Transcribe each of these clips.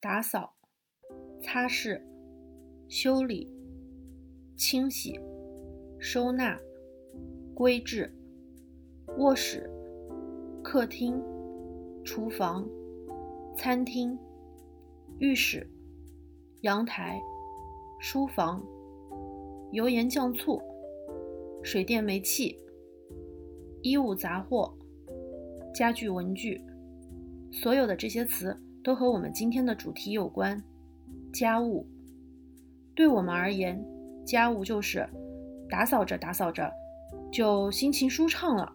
打扫、擦拭、修理、清洗、收纳、归置、卧室、客厅、厨房、餐厅、浴室、阳台、书房、油盐酱醋、水电煤气、衣物杂货、家具文具，所有的这些词都和我们今天的主题有关。家务，对我们而言，家务就是打扫着打扫着，就心情舒畅了。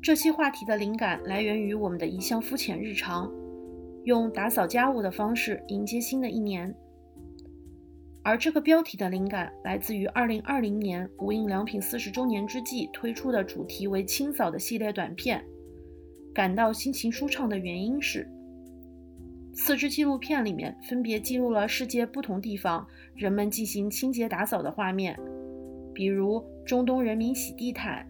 这期话题的灵感来源于我们的一项肤浅日常，用打扫家务的方式迎接新的一年。而这个标题的灵感来自于2020年无印良品四十周年之际推出的主题为“清扫”的系列短片。感到心情舒畅的原因是，四支纪录片里面分别记录了世界不同地方人们进行清洁打扫的画面，比如中东人民洗地毯，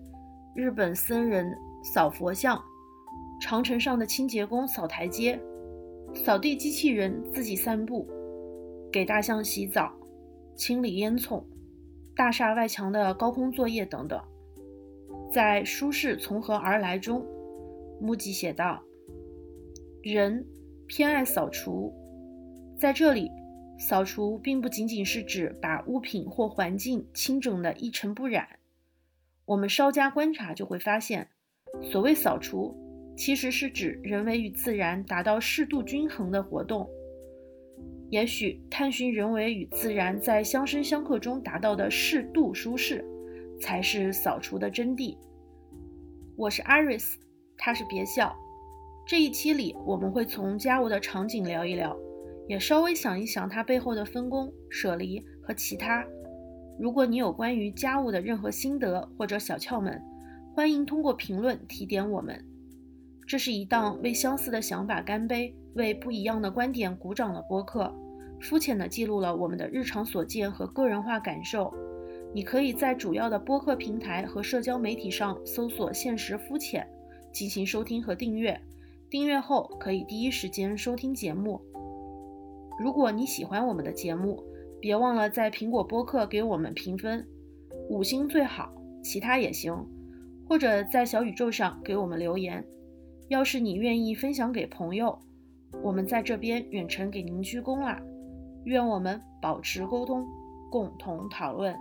日本僧人扫佛像，长城上的清洁工扫台阶，扫地机器人自己散步，给大象洗澡，清理烟囱，大厦外墙的高空作业等等。在舒适从何而来中。木吉写道：“人偏爱扫除，在这里，扫除并不仅仅是指把物品或环境清整的一尘不染。我们稍加观察就会发现，所谓扫除，其实是指人为与自然达到适度均衡的活动。也许探寻人为与自然在相生相克中达到的适度舒适，才是扫除的真谛。”我是 Iris。他是别笑。这一期里，我们会从家务的场景聊一聊，也稍微想一想它背后的分工、舍离和其他。如果你有关于家务的任何心得或者小窍门，欢迎通过评论提点我们。这是一档为相似的想法干杯、为不一样的观点鼓掌的播客，肤浅地记录了我们的日常所见和个人化感受。你可以在主要的播客平台和社交媒体上搜索“现实肤浅”。进行收听和订阅，订阅后可以第一时间收听节目。如果你喜欢我们的节目，别忘了在苹果播客给我们评分，五星最好，其他也行。或者在小宇宙上给我们留言。要是你愿意分享给朋友，我们在这边远程给您鞠躬啦。愿我们保持沟通，共同讨论。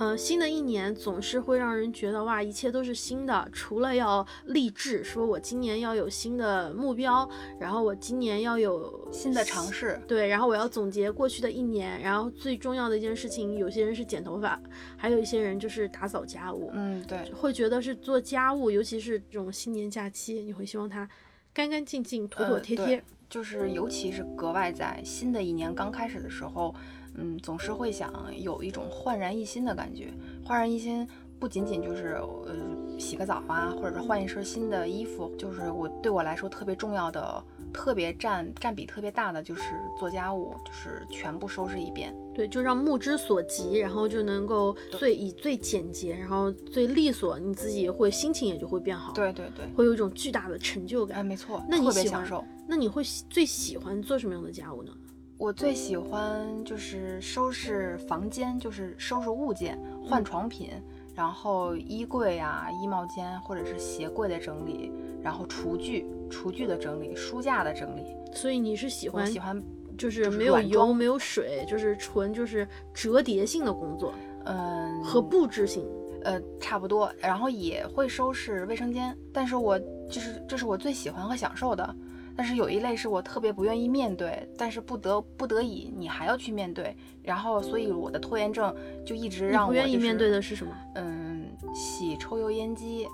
嗯，新的一年总是会让人觉得哇，一切都是新的。除了要励志，说我今年要有新的目标，然后我今年要有新的尝试，对，然后我要总结过去的一年，然后最重要的一件事情，有些人是剪头发，还有一些人就是打扫家务。嗯，对，会觉得是做家务，尤其是这种新年假期，你会希望它干干净净、妥妥帖帖。就是尤其是格外在新的一年刚开始的时候。嗯，总是会想有一种焕然一新的感觉。焕然一新不仅仅就是呃洗个澡啊，或者是换一身新的衣服，就是我对我来说特别重要的、特别占占比特别大的就是做家务，就是全部收拾一遍。对，就让目之所及，然后就能够最以最简洁，然后最利索，你自己会心情也就会变好。对对对，会有一种巨大的成就感。哎，没错，那你喜欢？那你会最喜欢做什么样的家务呢？我最喜欢就是收拾房间，就是收拾物件、换床品，然后衣柜啊、衣帽间或者是鞋柜的整理，然后厨具、厨具的整理、书架的整理。所以你是喜欢喜欢就是没有油、没有水，就是纯就是折叠性的工作，嗯，和布置性，呃，差不多。然后也会收拾卫生间，但是我就是这是我最喜欢和享受的。但是有一类是我特别不愿意面对，但是不得不得已，你还要去面对。然后，所以我的拖延症就一直让我不愿意面对的是什么？嗯，洗抽油烟机，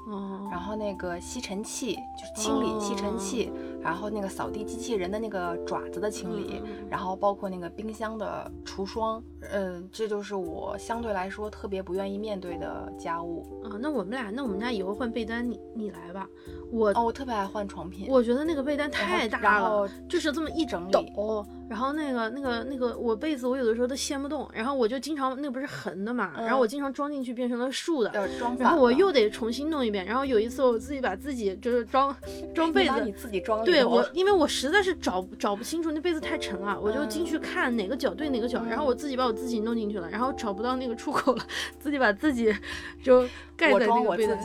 然后那个吸尘器就是清理吸尘器，然后那个扫地机器人的那个爪子的清理，然后包括那个冰箱的除霜，嗯，这就是我相对来说特别不愿意面对的家务啊。那我们俩，那我们家以后换被单，你你来吧。我哦，我特别爱换床品，我觉得那个被单太大了，就是这么一整抖。然后那个那个那个我被子我有的时候都掀不动，然后我就经常那不是横的嘛，然后我经常装进去变成了竖的，然后我又得重新弄一遍。然后有一次我自己把自己就是装装被子，你自己装对我，因为我实在是找找不清楚那被子太沉了，我就进去看哪个角对哪个角，然后我自己把我自己弄进去了，然后找不到那个出口了，自己把自己 就盖在那个被子。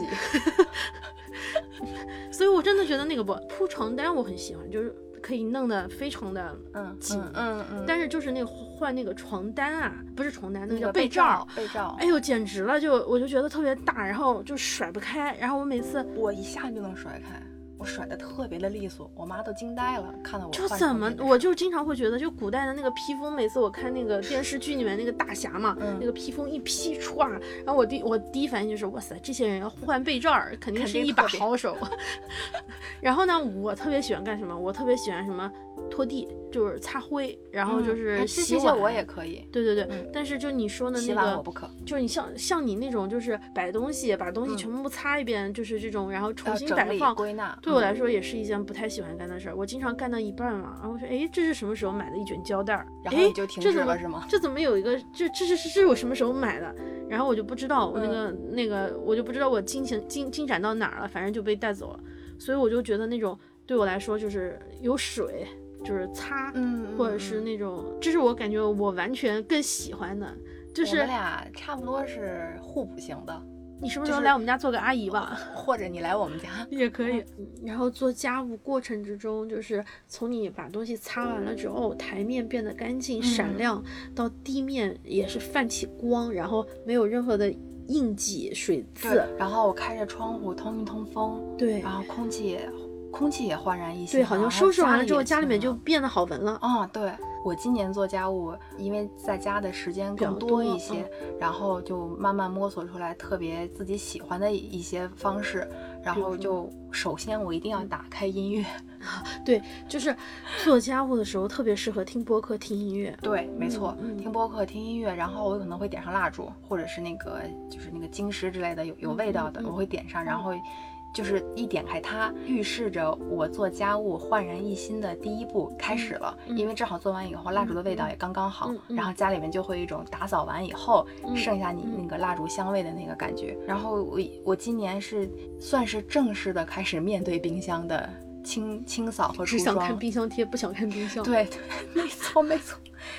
所以我真的觉得那个不铺床单我很喜欢，就是。可以弄得非常的嗯紧嗯嗯，但是就是那个换那个床单啊，不是床单，那个叫被罩，被罩，哎呦简直了，就我就觉得特别大，然后就甩不开，然后我每次我一下就能甩开。我甩的特别的利索，我妈都惊呆了，看到我就怎么，我就经常会觉得，就古代的那个披风，每次我看那个电视剧里面那个大侠嘛，那个披风一披歘，然后我第我第一反应就是，哇塞，这些人要换被罩，肯定是一把好手。然后呢，我特别喜欢干什么？我特别喜欢什么？拖地就是擦灰，然后就是洗碗。我也可以。对对对，但是就你说的那个，洗碗我不可。就是你像像你那种，就是摆东西，把东西全部擦一遍，就是这种，然后重新摆放归纳。对我来说也是一件不太喜欢干的事儿。我经常干到一半嘛，然后我说，哎，这是什么时候买的一卷胶带？然后你就停止了是吗？这怎么有一个？这这是是我什么时候买的？然后我就不知道我那个那个，我就不知道我进行进进展到哪儿了，反正就被带走了。所以我就觉得那种对我来说就是有水。就是擦，嗯，或者是那种，这是我感觉我完全更喜欢的，就是我们俩差不多是互补型的。你什么时候来我们家做个阿姨吧？或者你来我们家 也可以。然后做家务过程之中，就是从你把东西擦完了之后，台面变得干净闪亮，到地面也是泛起光，然后没有任何的印记、水渍。然后我开着窗户通一通风，对，然后空气。空气也焕然一新，对，好像收拾完了之后，家里面就变得好闻了。啊，对我今年做家务，因为在家的时间更多一些，然后就慢慢摸索出来特别自己喜欢的一些方式。然后就首先我一定要打开音乐，对，就是做家务的时候特别适合听播客、听音乐。对，没错，听播客、听音乐，然后我可能会点上蜡烛，或者是那个就是那个晶石之类的有有味道的，我会点上，然后。就是一点开它，预示着我做家务焕然一新的第一步开始了。因为正好做完以后，蜡烛的味道也刚刚好，然后家里面就会有一种打扫完以后剩下你那个蜡烛香味的那个感觉。然后我我今年是算是正式的开始面对冰箱的。清清扫和只想看冰箱贴，不想看冰箱。对，没错没错，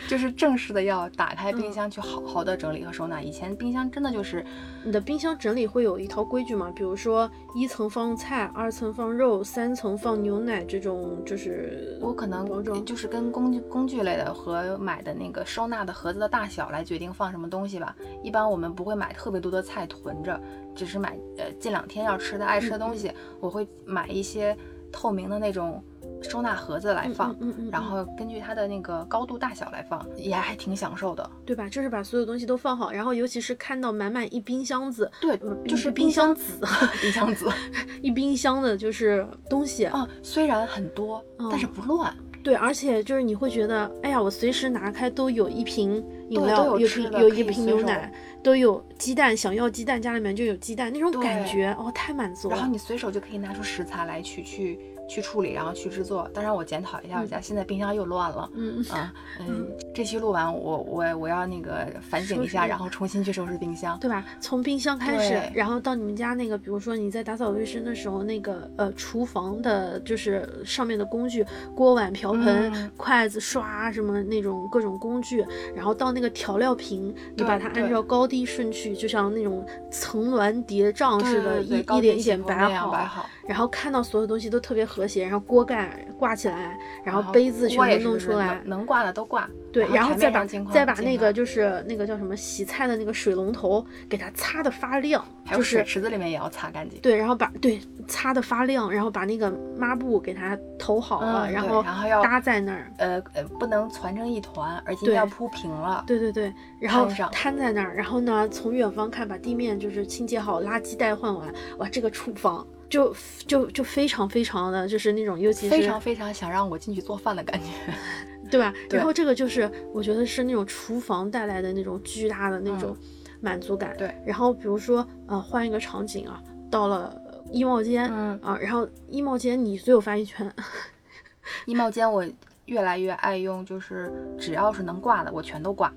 就是正式的要打开冰箱去好好的整理和收纳。以前冰箱真的就是你的冰箱整理会有一套规矩嘛？比如说一层放菜，二层放肉，三层放牛奶这种，就是我可能就是跟工具工具类的和买的那个收纳的盒子的大小来决定放什么东西吧。一般我们不会买特别多的菜囤着，只是买呃近两天要吃的爱吃的东西，我会买一些。透明的那种收纳盒子来放，然后根据它的那个高度大小来放，也还挺享受的，对吧？就是把所有东西都放好，然后尤其是看到满满一冰箱子，对，就是冰箱子，冰箱子，一冰箱的就是东西啊，虽然很多，但是不乱。对，而且就是你会觉得，哎呀，我随时拿开都有一瓶饮料，有瓶有一瓶牛奶，都有鸡蛋，想要鸡蛋，家里面就有鸡蛋，那种感觉哦，太满足了。然后你随手就可以拿出食材来取去。去处理，然后去制作。当然，我检讨一下我家现在冰箱又乱了。嗯啊，嗯，这期录完，我我我要那个反省一下，然后重新去收拾冰箱，对吧？从冰箱开始，然后到你们家那个，比如说你在打扫卫生的时候，那个呃厨房的，就是上面的工具，锅碗瓢盆、筷子、刷什么那种各种工具，然后到那个调料瓶，你把它按照高低顺序，就像那种层峦叠嶂似的，一一点一点摆摆好，然后看到所有东西都特别。和谐，然后锅盖挂起来，然后杯子全部弄出来，能挂的都挂。对，然后再把再把那个就是那个叫什么洗菜的那个水龙头给它擦的发亮，还有水池子里面也要擦干净。对，然后把对擦的发亮，然后把那个抹布给它投好了，然后然后要搭在那儿，呃呃，不能攒成一团，而且要铺平了。对对对，然后摊在那儿，然后呢，从远方看，把地面就是清洁好，垃圾袋换完，哇，这个厨房。就就就非常非常的就是那种，尤其是非常非常想让我进去做饭的感觉，对吧？对 然后这个就是我觉得是那种厨房带来的那种巨大的那种满足感。嗯对，然后比如说呃换一个场景啊，到了呃衣帽间。嗯，啊，然后衣帽间你最有发言权，衣帽间我越来越爱用，就是只要是能挂的我全都挂，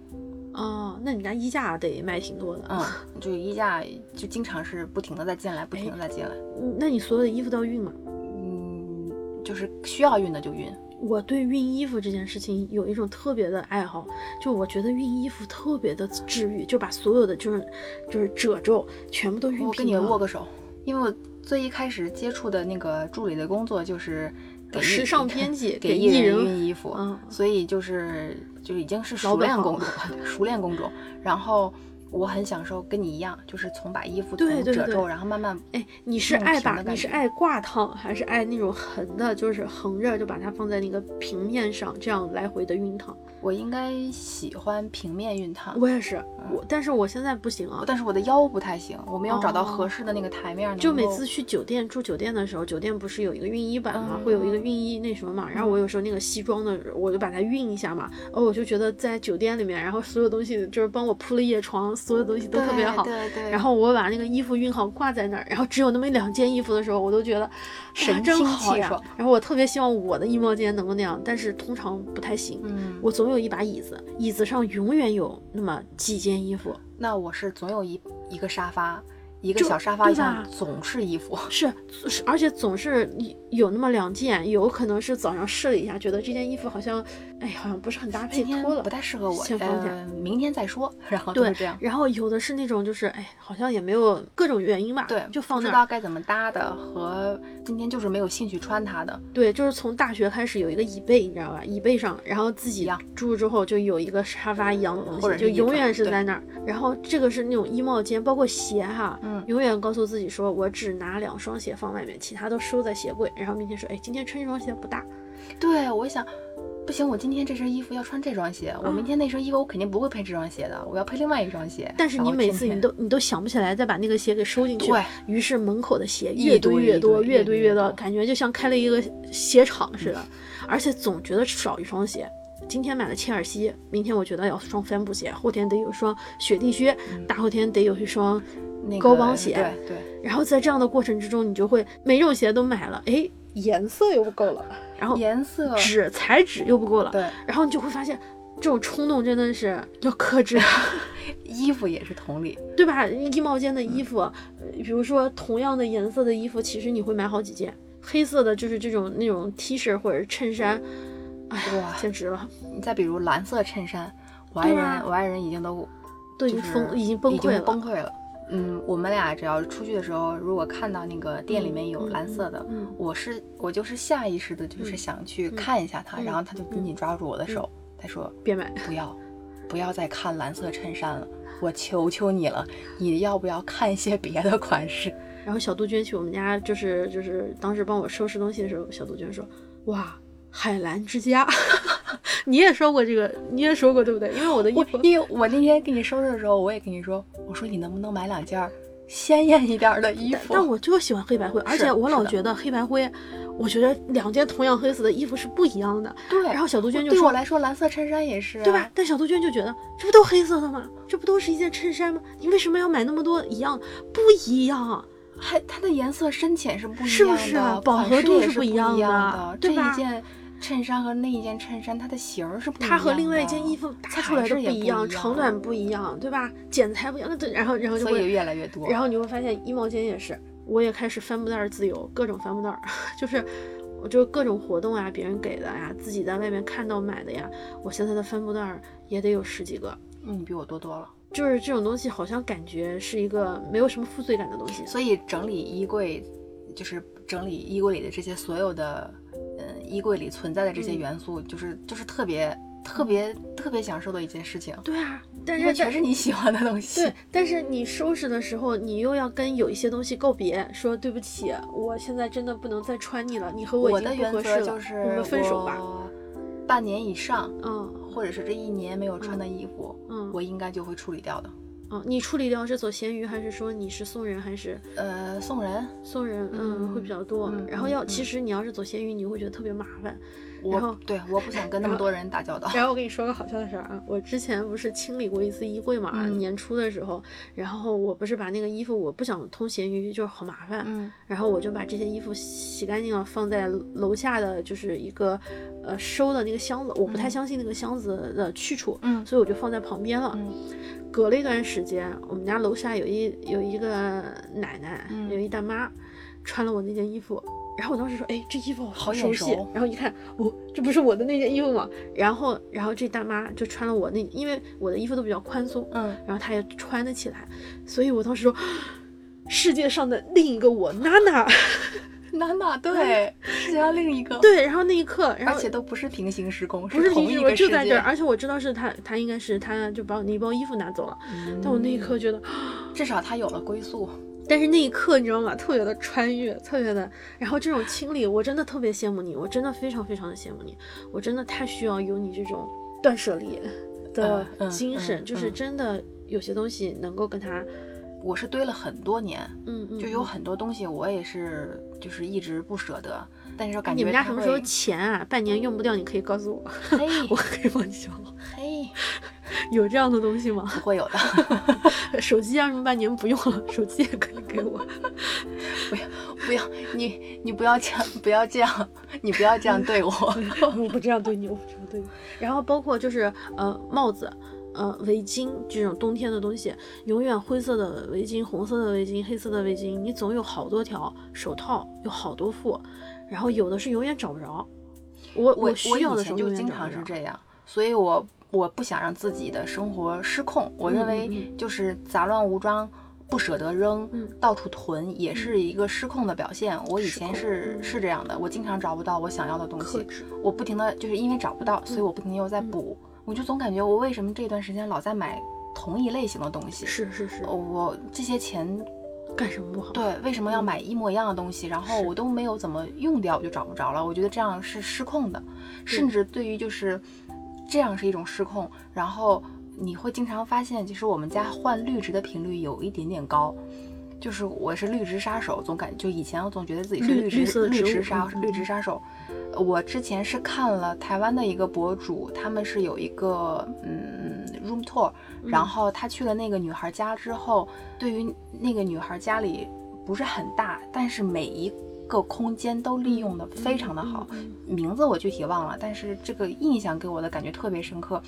哦，那你家衣架得卖挺多的，嗯，就衣架就经常是不停的在进来，不停的在进来，嗯那你所有的衣服都要熨吗？嗯，就是需要熨的就熨，我对熨衣服这件事情有一种特别的爱好，就我觉得熨衣服特别的治愈，就把所有的就是就是褶皱全部都熨平。我跟你握个手，因为我最一开始接触的那个助理的工作就是时尚编辑 给艺人熨衣服，嗯所以就是就已经是熟练工种了，熟练工种。然后我很享受，跟你一样，就是从把衣服对对对从褶皱，然后慢慢哎，你是爱把你是爱挂烫，还是爱那种横的，就是横着就把它放在那个平面上，这样来回的熨烫？我应该喜欢平面熨烫，我也是，我但是我现在不行啊，但是我的腰不太行，我们要找到哦合适的那个台面。就每次去酒店住酒店的时候，酒店不是有一个熨衣板嘛，嗯会有一个熨衣那什么嘛，然后我有时候那个西装的，我就把它熨一下嘛，哦，我就觉得在酒店里面，然后所有东西就是帮我铺了夜床，所有东西都特别好。对对。然后我把那个衣服熨好挂在那儿，然后只有那么一两件衣服的时候，我都觉得神哇真清好呀。然后我特别希望我的衣帽间能够那样，但是通常不太行。嗯，我总有一把椅子，椅子上永远有那么几件衣服，那我是总有一一个沙发，一个小沙发对上总是衣服。是是，而且总是有那么两件，有可能是早上试了一下，觉得这件衣服好像，哎，好像不是很搭配，脱了不。太适合我，先放下呃，明天再说。然后都对这样，然后有的是那种就是，哎，好像也没有各种原因吧，对，就放那。不知道该怎么搭的，和今天就是没有兴趣穿它的。对，就是从大学开始有一个椅背，你知道吧？椅背上，然后自己一样住之后就有一个沙发一样的东西，就永远是在那儿。然后这个是那种衣帽间，包括鞋哈，嗯永远告诉自己说，我只拿两双鞋放外面，其他都收在鞋柜。然后明天说，哎，今天穿这双鞋不搭。对，我想，不行，我今天这身衣服要穿这双鞋，我明天那身衣服我肯定不会配这双鞋的，我要配另外一双鞋。但是你每次你都你都想不起来再把那个鞋给收进去，对，于是门口的鞋越堆越多，越越堆越多，感觉就像开了一个鞋厂似的，而且总觉得少一双鞋。今天买了切尔西，明天我觉得要双帆布鞋，后天得有双雪地靴，大后天得有一双那个高帮鞋。对对，然后在这样的过程之中，你就会每种鞋都买了，哎，颜色又不够了，然后颜色纸材质又不够了，对，然后你就会发现这种冲动真的是要克制。衣服也是同理。对吧？衣帽间的衣服，呃比如说同样的颜色的衣服，其实你会买好几件。黑色的就是这种那种 T 恤或者是衬衫，哎呀哇，简直了，你再比如蓝色衬衫，我爱人我爱人已经都都已经就是疯，已经崩溃了。崩溃了。嗯，我们俩只要出去的时候，如果看到那个店里面有嗯蓝色的，嗯我是我就是下意识的，就是想去看一下它，嗯然后他就紧紧抓住我的手，他说别买，不要，不要再看蓝色衬衫了，我求求你了，你要不要看一些别的款式？然后小杜鹃去我们家，就是就是当时帮我收拾东西的时候，小杜鹃说：“哇，海澜之家。”你也说过这个，你也说过对不对？因为我的衣服，因为我那天给你收拾的时候，我也跟你说，我说你能不能买两件儿鲜艳一点儿的衣服？但我就喜欢黑白灰，而且我老觉得黑白灰，我觉得两件同样黑色的衣服是不一样的。对，然后小杜鹃就说对我来说，蓝色衬衫也是、啊，对吧？？但小杜鹃就觉得这不都黑色的吗？这不都是一件衬衫吗？你为什么要买那么多一样？不一样，还它的颜色深浅是不一样的，是不是啊饱和度是不一样的的。对吧这一件衬衫和那一件衬衫，它的型儿是不一样的。它和另外一件衣服搭出来的不一样，长短不一样，对吧？剪裁不一样，那对，然后然后就所以会，越来越多。然后你会发现衣帽间也是，我也开始帆布袋儿自由，各种帆布袋儿，就是。我就各种活动啊，别人给的呀，自己在外面看到买的呀，我现在的帆布袋儿也得有十几个。嗯，你比我多多了。就是这种东西，好像感觉是一个没有什么负罪感的东西。所以整理衣柜，就是整理衣柜里的这些所有的，嗯，衣柜里存在的这些嗯元素，就是就是特别特别特别享受的一件事情，对啊，但是全是你喜欢的东西。对，但是你收拾的时候，你又要跟有一些东西告别，说对不起，我现在真的不能再穿你了，你和我已经不我的原合适了，则就是我们分手吧。半年以上，嗯或者是这一年没有穿的衣服，嗯，我应该就会处理掉的。嗯，你处理掉是走闲鱼，还是说你是送人，还是呃，送人，送人？嗯，会比较多。嗯然后要，嗯其实你要是走闲鱼，你会觉得特别麻烦。然后我对我不想跟那么多人打交道。然后我跟你说个好笑的事儿啊，我之前不是清理过一次衣柜嘛，嗯年初的时候，然后我不是把那个衣服我不想通闲鱼，就是好麻烦，嗯然后我就把这些衣服洗干净了，放在楼下的就是一个呃收的那个箱子，我不太嗯相信那个箱子的去处，嗯所以我就放在旁边了。嗯隔了一段时间，我们家楼下有一有一个奶奶，嗯有一大妈，穿了我那件衣服。然后我当时说，哎，这衣服好熟悉熟。然后一看，哦，这不是我的那件衣服吗？然后，然后这大妈就穿了我那，因为我的衣服都比较宽松，嗯，然后她也穿得起来，所以我当时说，世界上的另一个我，娜娜。娜娜对，世界上另一个，对，然后那一刻，然后而且都不是平行时空，不是平时我同一个就在这儿，。而且我知道是他，他应该是他就把我那一包衣服拿走了，但我那一刻觉得，至少他有了归宿。但是那一刻你知道吗？特别的穿越，特别的，然后这种清理，我真的特别羡慕你，我真的非常非常的羡慕你，我真的太需要有你这种断舍离的精神，嗯就是嗯真的有些东西能够跟他，我是堆了很多年，嗯嗯，就有嗯很多东西我也是就是一直不舍得，但是感觉你们家什么时候钱啊？半年用不掉，你可以告诉我，嘿我可以帮你交。嘿，有这样的东西吗？不会有的，手机要是半年不用了，手机也可以给我。不要你你不要这样，不要这样，你不要这样对我。我不这样对你，我不这样对你。然后包括就是呃帽子。呃，围巾这种冬天的东西，永远灰色的围巾、红色的围巾、黑色的围巾，你总有好多条。手套有好多副，然后有的是永远找不着。我我需要以的时候就经常。是这样，所以我我不想让自己的生活失控。我认嗯为嗯就是杂乱无章。不舍得扔，嗯到处囤也是一个失控的表现。我以前是嗯是这样的，我经常找不到我想要的东西，我不停的就是因为找不到，所以嗯我不停的又在补。我就总感觉我为什么这段时间老在买同一类型的东西？是是是，我这些钱干什么不好？对，为什么要买一模一样的东西？然后我都没有怎么用掉，我就找不着了。我觉得这样是失控的，甚至对于就是这样是一种失控。然后你会经常发现，其实我们家换绿植的频率有一点点高。就是我是绿植杀手，总感就以前我总觉得自己是绿绿植绿植杀嗯绿植杀手。呃我之前是看了台湾的一个博主，他们是有一个嗯 room tour，然嗯后他去了那个女孩家之后，对于那个女孩家里不是很大，但是每一个空间都利用的非常的好。嗯名字我具体忘了，但是这个印象给我的感觉特别深刻，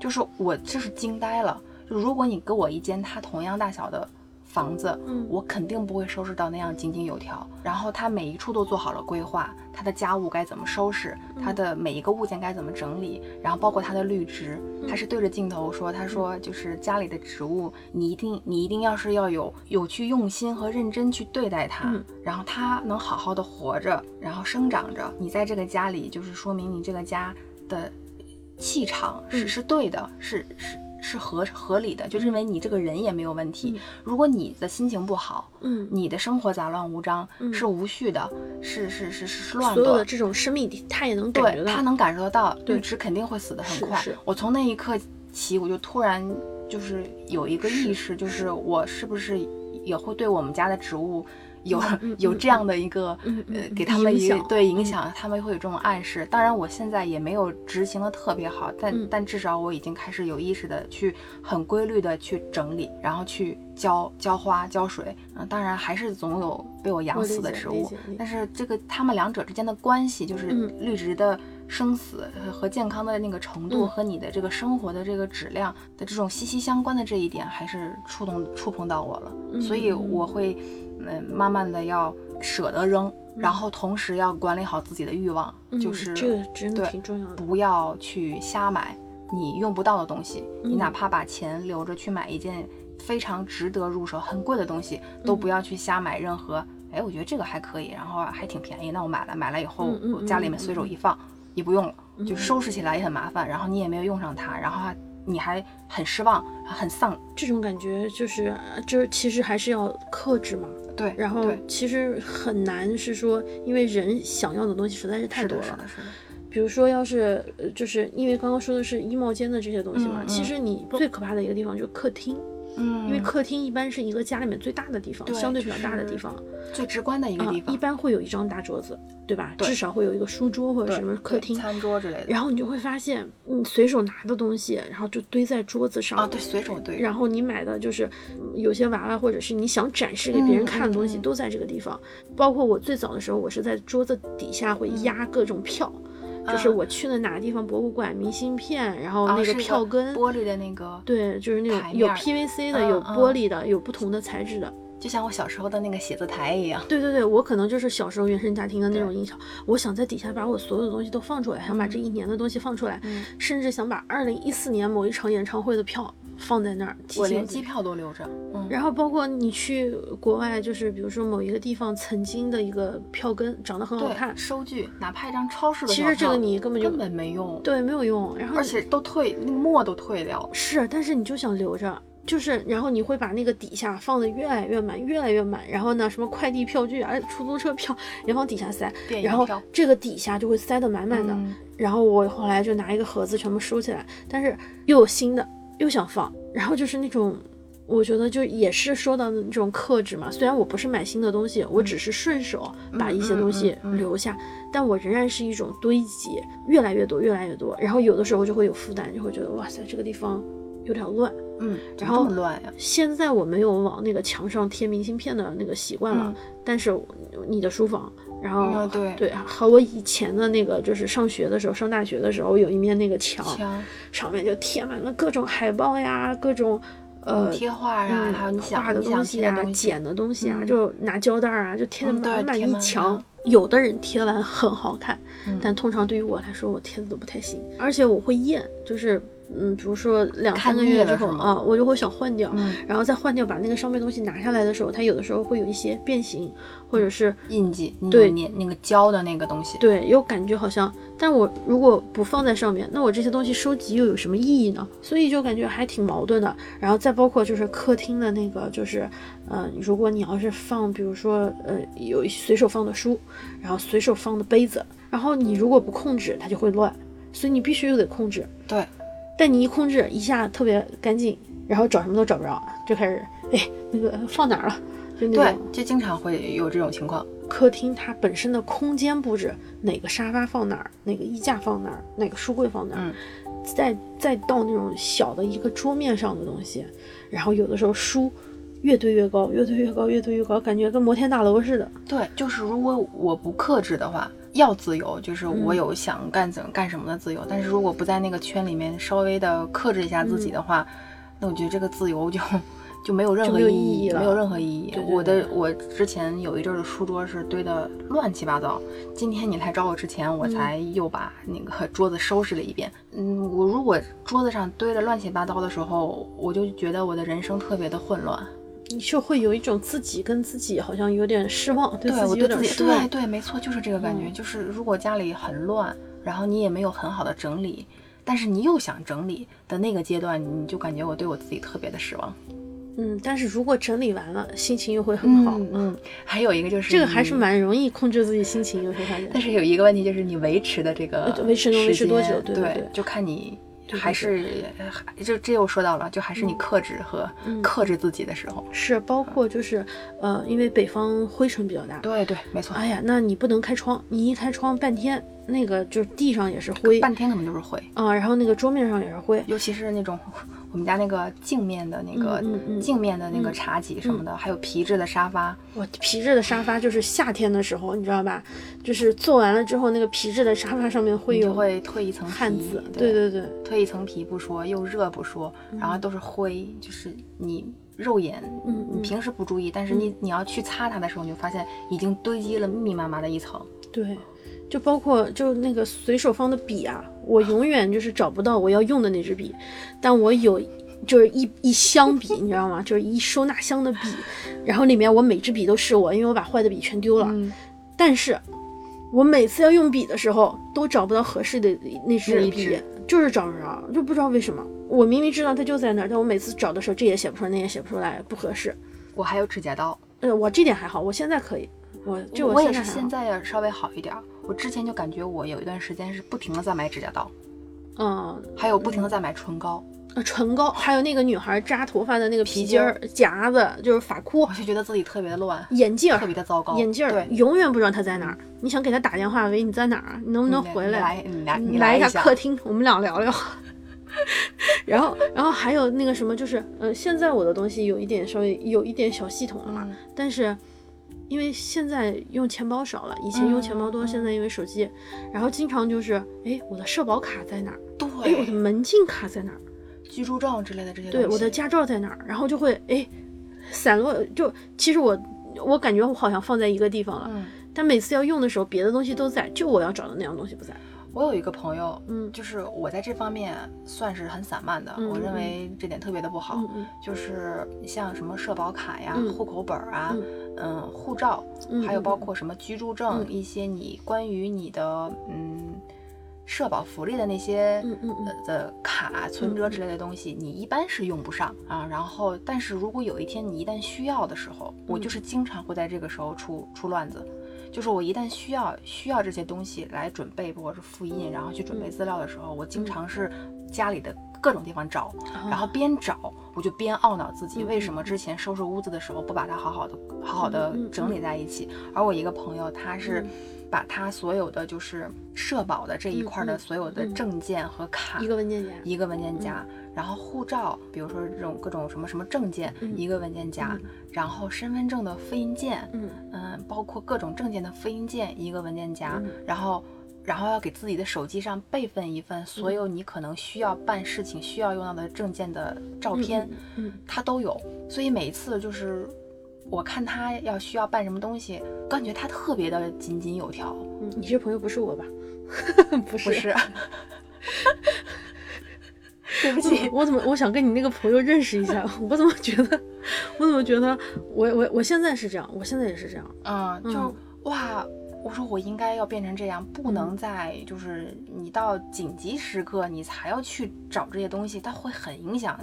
就是我就是惊呆了。就如果你给我一间它同样大小的房子，嗯。我肯定不会收拾到那样井井有条。然后他每一处都做好了规划，他的家务该怎么收拾，他的每一个物件该怎么整理，然后包括他的绿植，他是对着镜头说，他说就是家里的植物，你一定你一定要是要有有去用心和认真去对待它，嗯。然后它能好好的活着，然后生长着，你在这个家里就是说明你这个家的气场是嗯。是对的，是是。是合合理的，就认为你这个人也没有问题。嗯如果你的心情不好，嗯，你的生活杂乱无章，嗯是无序的，是是是是是乱所有的的。这种生命体，他也能感觉对，到。他能感受得到，对绿植肯定会死得很快。我从那一刻起，我就突然就是有一个意识，就是我是不是也会对我们家的植物有、有这样的一个、呃给他们一对影响，他们会有这种暗示。当然，我现在也没有执行的特别好，但、嗯。但至少我已经开始有意识的去很规律的去整理，然后去浇浇花浇水。嗯、当然还是总有被我养死的植物但是这个他们两者之间的关系，就是嗯。绿植的生死和健康的那个程度，嗯。和你的这个生活的这个质量的这种息息相关的这一点，还是触动触碰到我了。嗯所以我会，嗯，慢慢的要舍得扔，然后同时要管理好自己的欲望，嗯就是这个真的对挺重要的。不要去瞎买你用不到的东西。你嗯哪怕把钱留着去买一件非常值得入手、很贵的东西，都嗯不要去瞎买任何。哎，我觉得这个还可以，然后还挺便宜，那我买了，买了以后家里面嗯随手一放，也不用了，就嗯收拾起来也很麻烦，然后你也没有用上它，然后还你还很失望、很丧。这种感觉就是，呃就是其实还是要克制嘛。对，然后其实很难是说，因为人想要的东西实在是太是的，是多了。的，是的。比如说，要是呃就是因为刚刚说的是衣帽间的这些东西嘛，嗯嗯其实你最可怕的一个地方就是客厅。嗯，因为客厅一般是一个家里面最大的地方，对相对比较大的地方。最直观的一个啊地，方，一般会有一张大桌子，对吧？对至少会有一个书桌或者什么客厅。餐桌之类的。然后你就会发现，你，随手拿的东西，然后就堆在桌子上。啊，对，随手堆。然后你买的就是嗯有些娃娃，或者是你想展示给别人嗯看的东西，都在这个地方。包括我最早的时候，我是在桌子底下会压各种票，就是啊我去的哪个地方博物馆、明信片，然后啊，那个票根，玻璃的那个，对，就是那种有 PVC 的，嗯有嗯玻璃的，有不同的材质的。就像我小时候的那个写字台一样。对对对，我可能就是小时候原生家庭的那种对影响，我想在底下把我所有的东西都放出来，想把这一年的东西放出来，嗯甚至想把二零一四年某一场演唱会的票放在那儿，提我连机票都留着。嗯，然后包括你去国外，就是比如说某一个地方曾经的一个票根长得很好看，，收据，哪怕一张超市的其实这个你根本就根本没用。，对没有用，然后而且都退，那个墨都退掉了。是，但是你就想留着。就是，然后你会把那个底下放的越来越满，越来越满。然后呢，什么快递票据啊、出租车票也往底下塞，然后这个底下就会塞得满满的。嗯然后我后来就拿一个盒子全部收起来，但是又有新的，又想放，然后就是那种，我觉得就也是说到的那种克制嘛。虽然我不是买新的东西，我只是顺手把一些东西嗯嗯嗯留下，但我仍然是一种堆积，越来越多，越来越多。然后有的时候就会有负担，就会觉得哇塞，这个地方有点乱。嗯，然后？现在我没有往那个墙上贴明信片的那个习惯了，嗯但是你的书房，然后、嗯对对，和我以前的那个就是上学的时候，上大学的时候，有一面那个墙，墙上面就贴满了各种海报呀，各种呃贴画呀，嗯还有你画的东西啊，贴的东西剪的东西啊，嗯就拿胶带啊，就贴满满一墙。有的人贴完很好看，嗯但通常对于我来说，我贴的都不太行，而且我会厌，就是嗯，比如说两三个月之后啊，我就会想换掉，嗯然后再换掉，把那个上面东西拿下来的时候，它有的时候会有一些变形，或者是印记，对种粘那个胶的那个东西。对，又感觉好像，但我如果不放在上面，那我这些东西收集又有什么意义呢？所以就感觉还挺矛盾的。然后再包括就是客厅的那个，就是，呃，如果你要是放，比如说，呃，有随手放的书，然后随手放的杯子，然后你如果不控制，它就会乱，所以你必须又得控制。对，但你一控制一下特别干净，然后找什么都找不着，就开始，哎，那个放哪儿了？就那对种，就经常会有这种情况。客厅它本身的空间布置，哪个沙发放哪儿，哪个衣架放哪儿，哪个书柜放哪儿，嗯再再到那种小的一个桌面上的东西，然后有的时候书越堆越高，越堆越高，越堆越高，感觉跟摩天大楼似的。对，就是如果我不克制的话，要自由，就是我嗯有想干怎干什么的自由。但是如果不在那个圈里面稍微的克制一下自己的话，那我觉得这个自由就就没有任何意意义了没有任何意义。对对我的我之前有一阵儿的书桌是堆的乱七八糟，今天你来找我之前，我才又把那个 桌子收拾了一遍。嗯，我如果桌子上堆的乱七八糟的时候，我就觉得我的人生特别的混乱。你就会有一种自己跟自己好像有点失望，对对自己有我对自己点失望对。对，没错，就是这个感觉。嗯就是如果家里很乱，然后你也没有很好的整理，但是你又想整理的那个阶段，你就感觉我对我自己特别的失望。嗯，但是如果整理完了，心情又会很好。嗯嗯，还有一个就是这个还是。蛮容易控制自己心情，有时候。但是有一个问题就是你维持的这个呃维持能维持多久对就看你对还是还就这又说到了，就还是你克制和嗯。克制自己的时候。是包括就是呃，因为北方灰尘比较大，对对，没错，哎呀，那你不能开窗，你一开窗半天，那个就是地上也是灰半天可能就是灰，啊，然后那个桌面上也是灰，尤其是那种我们家那个镜面的那个嗯嗯嗯。镜面的那个嗯茶几什么的，还有皮质的沙发，哇皮质的沙发就是夏天的时候，你知道吧？就是做完了之后，那个皮质的沙发上面会有会褪一层皮汗渍，对对对对，褪一层皮不说，又热不说，然后都是灰，就是你肉眼，嗯嗯。你平时不注意，但是你你要去擦它的时候，你就发现已经堆积了密密麻麻的一层。对，就包括就那个随手放的笔啊，我永远就是找不到我要用的那支笔，但我有就是一一箱笔，你知道吗？就是一收纳箱的笔，然后里面我每支笔都是我，因为我把坏的笔全丢了，嗯，但是我每次要用笔的时候都找不到合适的那支笔支，就是找不着，就不知道为什么。我明明知道它就在那儿，但我每次找的时候这也写不出来，那也写不出来，不合适。我还有指甲刀，呃，我这点还好，我现在可以，我就我也是现在现在要稍微好一点儿。我之前就感觉我有一段时间是不停的在买指甲刀，嗯还有不停的在买唇膏。呃唇膏，还有那个女孩扎头发的那个皮筋儿、夹子，就是发箍我，就觉得自己特别的乱，眼镜儿特别的糟糕。眼镜儿对，永远不知道她在哪儿。你想给她打电话，喂，你在哪儿？你能不能回来？来，你来，你你来一下下客厅，我们俩聊聊。然后，然后还有那个什么，就是，呃，现在我的东西有一点稍微有一点小系统了但是因为现在用钱包少了，以前用钱包多，嗯现在因为手机，然后经常就是，哎，我的社保卡在哪儿？对，哎，我的门禁卡在哪儿？居住证之类的这些东对，我的驾照在哪儿？然后就会，哎，散落，就其实我我感觉我好像放在一个地方了，嗯，但每次要用的时候，别的东西都在，就我要找的那样东西不在。我有一个朋友，嗯。就是我在这方面算是很散漫的，嗯我认为这点特别的不好。就是像什么社保卡呀、嗯。户口本儿啊、嗯。嗯、护照，嗯，还有包嗯括什么居住证，嗯。一些你关于你的嗯社保福利的那些嗯嗯的卡、存折之类的东西，你一般是用不上啊。然后，但是如果有一天你一旦需要的时候，我嗯。就是经常会在这个时候出出乱子。就是我一旦需要需要这些东西来准备，不管是复印，然后去准备嗯资料的时候，我经常是家里的各种地方找，啊然后边找我就边懊恼自己嗯为什么之前收拾屋子的时候不把它好好的、好好的整理在一起。而我一个朋友，他是嗯。把他所有的就是社保的这一块的所有的嗯。证件和卡一个文件夹，一个文件夹，然后护照，比如说这种各种什么什么证件，嗯。一个文件夹，嗯然后身份证的复印件，嗯嗯，包括各种证件的复印件，一个文件夹，嗯然后。然后要给自己的手机上备份一份所嗯有你可能需要办事情、需要用到的证件的照片，嗯他都有。所以每一次就是我看他要需要办什么东西，感觉他特别的井井有条。嗯，你这朋友不是我吧？不是，不是，对不起，我怎么我想跟你那个朋友认识一下？我怎么觉得，我怎么觉得我我我现在是这样，我现在也是这样。嗯，就、嗯哇，我说我应该要变成这样，不能再就是你到紧急时刻你才要去找这些东西，它会很影响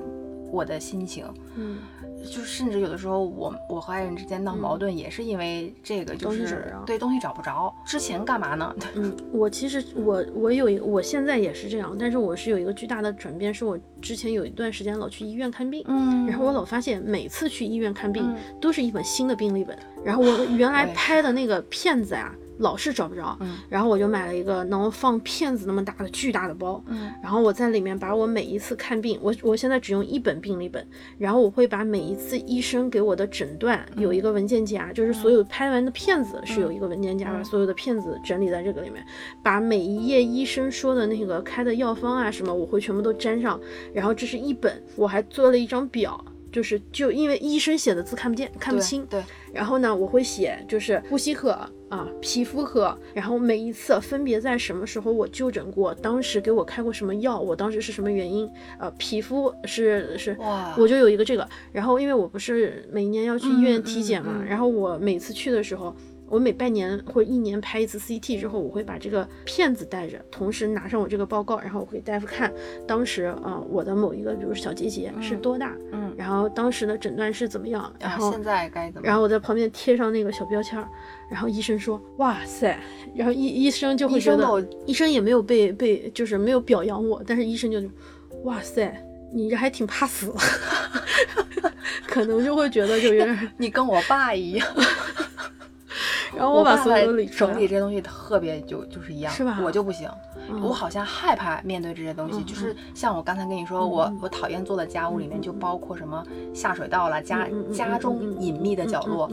我的心情。嗯就甚至有的时候我我和爱人之间闹矛盾，也是因为这个，就是着对东西找不着。之前干嘛呢？嗯，我其实我我有一个，我现在也是这样，但是我是有一个巨大的转变，是我之前有一段时间老去医院看病。嗯然后我老发现，每次去医院看病嗯都是一本新的病历本，然后我原来拍的那个片子啊，老是找不着，嗯。然后我就买了一个能放片子那么大的巨大的包，嗯。然后我在里面把我每一次看病，我我现在只用一本病历本，然后我会把每一次医生给我的诊断有一个文件夹，就是所有拍完的片子是有一个文件夹，把所有的片子整理在这个里面，把每一页医生说的那个开的药方啊什么，我会全部都粘上，然后这是一本，我还做了一张表。就是就因为医生写的字看不见看不对清，对，然后呢，我会写就是呼吸科啊、皮肤科，然后每一次分别在什么时候我就诊过，当时给我开过什么药，我当时是什么原因，呃，皮肤是是。哇，我就有一个这个，然后因为我不是每年要去医院体检嘛，嗯嗯嗯。然后我每次去的时候，我每半年或者一年拍一次 CT 之后，我会把这个片子带着，同时拿上我这个报告，然后我给大夫看当时啊、呃我的某一个比如小结节是多大，嗯，然后当时的诊断是怎么样，然后现在该怎么？然后我在旁边贴上那个小标签儿，然后医生说：“哇塞！”然后医医生就会觉得，医生医生也没有被被就是没有表扬我，但是医生就，哇塞，你这还挺怕死，可能就会觉得就有点，你跟我爸一样。然后把我爸爸所有理整理这些东西特别就就是一样，是吧我就不行，嗯我好像害怕面对这些东西，嗯就是像我刚才跟你说，嗯我嗯我讨厌做的家务里面就包括什么下水道啦、家家中隐秘的角落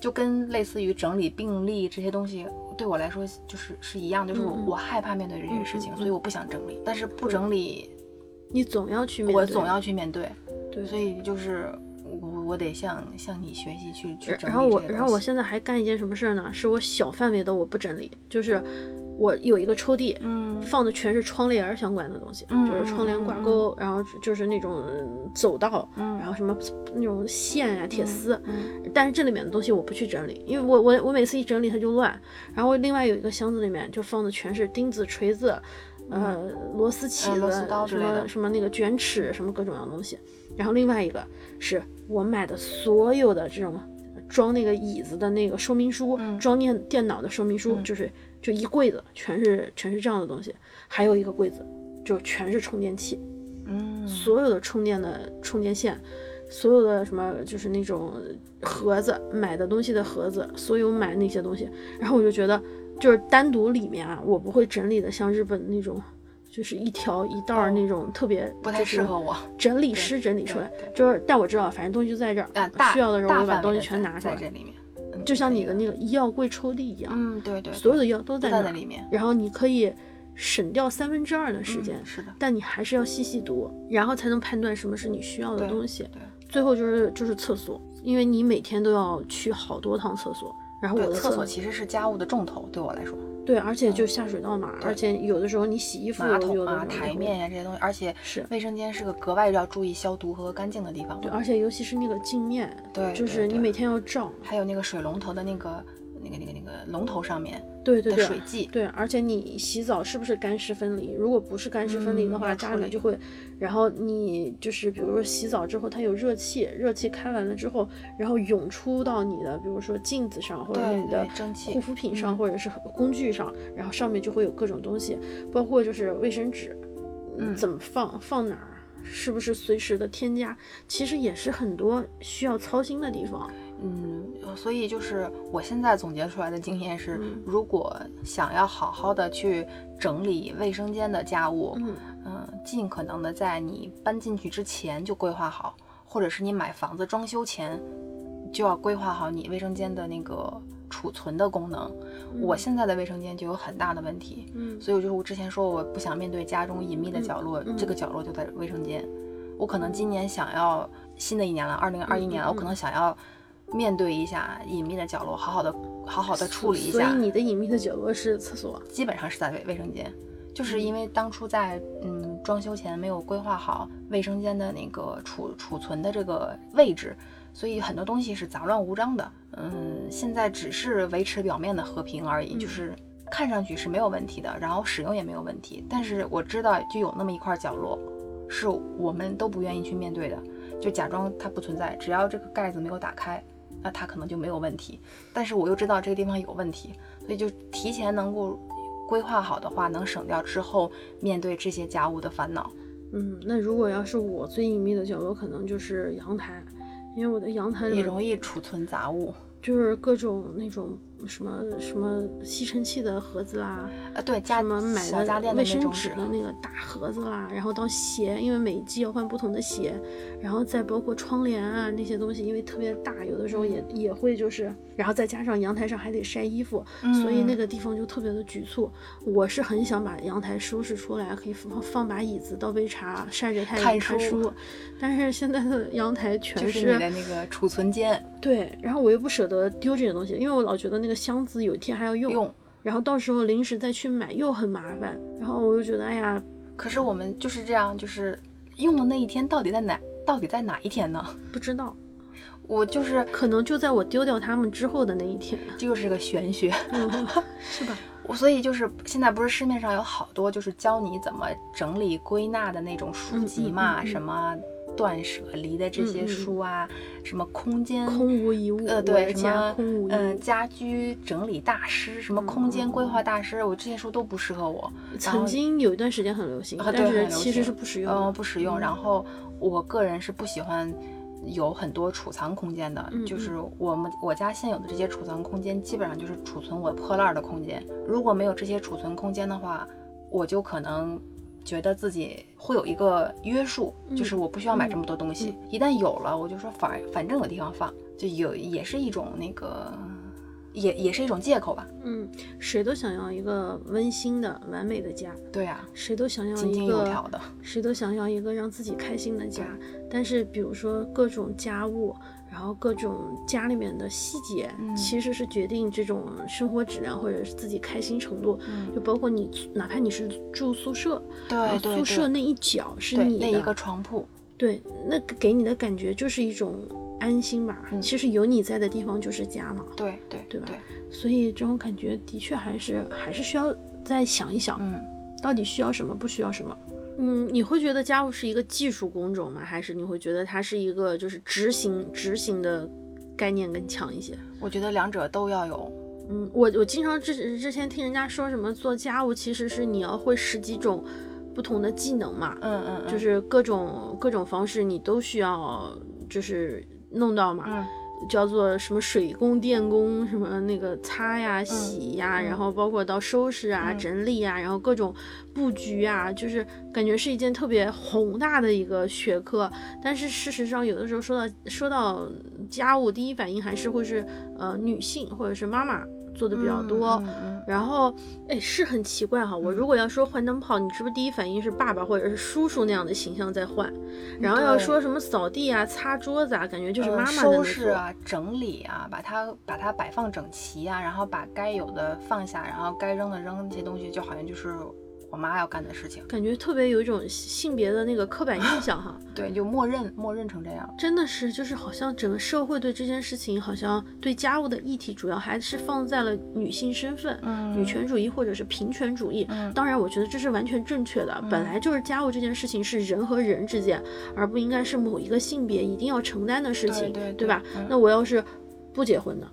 就跟类似于整理病历这些东西。对我来说就是是一样，就是我我害怕面对这些事情，所以我不想整理。但是不整理，你总要去面对，我总要去面对，对所以就是我我得向向你学习去去整理然后我，然后我现在还干一件什么事儿呢？是我小范围的我不整理，就是我有一个抽屉，嗯放的全是窗帘儿相关的东西，嗯就是窗帘挂钩，然后就是那种嗯走道，嗯然后什么那种线啊、铁丝，嗯但是这里面的东西我不去整理，因为我我我每次一整理它就乱。然后另外有一个箱子里面就放的全是钉子、锤子，呃，螺丝起子，嗯螺丝刀什么什么那个卷尺，什么各种样的东西。然后另外一个是我买的所有的这种装那个椅子的那个说明书，嗯装电电脑的说明书，嗯就是就一柜子全是全是这样的东西，还有一个柜子就全是充电器。嗯所有的充电的充电线，所有的什么就是那种盒子买的东西的盒子，所有买那些东西，然后我就觉得就是单独里面啊，我不会整理的像日本那种。就是一条一道儿那种特别不太适合我整理师整理出来，就是但我知道，反正东西就在这儿，啊，需要的时候我就把东西全拿出来，在这里面，嗯就像你的那个医药柜抽屉一样，嗯，对对，所有的药都在里面，然后你可以省掉三分之二的时间，嗯是的，但你还是要细细读，然后才能判断什么是你需要的东西。对最后就是就是厕所，因为你每天都要去好多趟厕所，然后我对，的厕所其实是家务的重头，对我来说，对，而且就下水道嘛，对而且有的时候你洗衣服，马有桶啊、台面呀、这些东西，而且是卫生间是个格外要注意消毒和干净的地方对，。而且尤其是那个镜面，对就是你每天要照，还有那个水龙头的那个、那个、那个、那个龙头上面对对对，的水迹，对，而且你洗澡是不是干湿分离？如果不是干湿分离的话，家里面就会，然后你就是比如说洗澡之后，它有热气，热气开完了之后，然后涌出到你的，比如说镜子上，或者是你的护肤品上，嗯或者是工具上，然后上面就会有各种东西，包括就是卫生纸，嗯怎么放，放哪儿。是不是随时的添加，其实也是很多需要操心的地方。嗯，所以就是我现在总结出来的经验是，嗯。如果想要好好的去整理卫生间的家务，嗯。嗯，尽可能的在你搬进去之前就规划好，或者是你买房子装修前就要规划好你卫生间的那个储存的功能。我现在的卫生间就有很大的问题，嗯。所以就是我之前说我不想面对家中隐秘的角落，嗯。这个角落就在卫生间。我可能今年想要新的一年了，二零二一年了，我可能想要面对一下隐秘的角落，好好的好好的处理一下所以。你的隐秘的角落是厕所。基本上是在卫卫生间，就是因为当初在嗯装修前没有规划好卫生间的那个储储存的这个位置，所以很多东西是杂乱无章的。嗯，现在只是维持表面的和平而已，嗯就是看上去是没有问题的，然后使用也没有问题。但是我知道就有那么一块角落，是我们都不愿意去面对的，就假装它不存在，只要这个盖子没有打开。那它可能就没有问题，但是我又知道这个地方有问题，所以就提前能够规划好的话，能省掉之后面对这些家务的烦恼。嗯，那如果要是我最隐秘的角落，可能就是阳台，因为我的阳台里容易储存杂物。就是各种那种什么什么吸尘器的盒子啦，呃，对，家什么买的的卫生纸的那个大盒子啦，然后到鞋，因为每一季要换不同的鞋，然后再包括窗帘啊那些东西，因为特别大，有的时候也、也会就是，然后再加上阳台上还得晒衣服，所以那嗯个地方就特别的局促。我是很想把阳台收拾出来，可以放放把椅子，倒杯茶，晒着太阳看看书但是现在的阳台全就是你的那个储存间对，然后我又不舍得丢这些东西，因为我老觉得那个箱子有一天还要用，用。然后到时候临时再去买又很麻烦，然后我就觉得，哎呀，可是我们就是这样，就是用的那一天到底在哪？到底在哪一天呢？不知道，我就是可能就在我丢掉它们之后的那一天，这就是个玄学。嗯 是吧？我所以就是现在不是市面上有好多就是教你怎么整理归纳的那种书籍嘛，什么断舍离的这些书啊，什么空间空无一物，呃，对，什么嗯、物。家居整理大师，什么空间规划大师，我这些书都不适合我。曾经有一段时间很流行，啊但是其实是不实用嗯、不实用。然后我个人是不喜欢有很多储藏空间的，嗯就是我们我家现有的这些储藏空间，基本上就是储存我破烂儿的空间。如果没有这些储存空间的话，我就可能。觉得自己会有一个约束，就是我不需要买这么多东西。一旦有了，我就说反反正有地方放，就有也是一种那个，也也是一种借口吧。嗯，谁都想要一个温馨的、完美的家，对呀、谁都想要井井一个有条的。谁都想要一个让自己开心的家，但是比如说各种家务，然后各种家里面的细节，嗯其实是决定这种生活质量或者是自己开心程度。嗯就包括你，哪怕你是住宿舍，对对宿舍那一角是，你的，那一个床铺，对，那给你的感觉就是一种安心吧。嗯其实有你在的地方就是家嘛，对对对吧对，所以这种感觉的确还是还是需要再想一想，嗯。到底需要什么，不需要什么。嗯，你会觉得家务是一个技术工种吗？还是你会觉得它是一个就是执行执行的概念更强一些？我觉得两者都要有。嗯，我我经常之之前听人家说什么做家务其实是你要会十几种不不同的技能嘛，嗯嗯，嗯就是各种各种方式你都需要就是弄到嘛。嗯叫做什么水工、电工，什么那个擦呀、洗呀，嗯然后包括到收拾啊、嗯整理啊，然后各种布局啊，就是感觉是一件特别宏大的一个学科。但是事实上，有的时候说到说到家务，第一反应还是会是呃女性或者是妈妈做的比较多。然后，哎，是很奇怪哈。我如果要说换灯泡，你是不是第一反应是爸爸或者是叔叔那样的形象在换？然后要说什么扫地啊、擦桌子啊，感觉就是呃妈妈收。拾啊、整理啊，把它把它摆放整齐啊，然后把该有的放下，然后该扔的扔，那些东西就好像就是我妈要干的事情。感觉特别有一种性别的那个刻板印象哈，对，就默认默认成这样。真的是就是好像整个社会对这件事情，好像对家务的议题主要还是放在了女性身份、嗯女权主义或者是平权主义。嗯当然，我觉得这是完全正确的，本来就是家务这件事情是人和人之间，而不应该是某一个性别一定要承担的事情，对对吧？嗯那我要是不结婚的。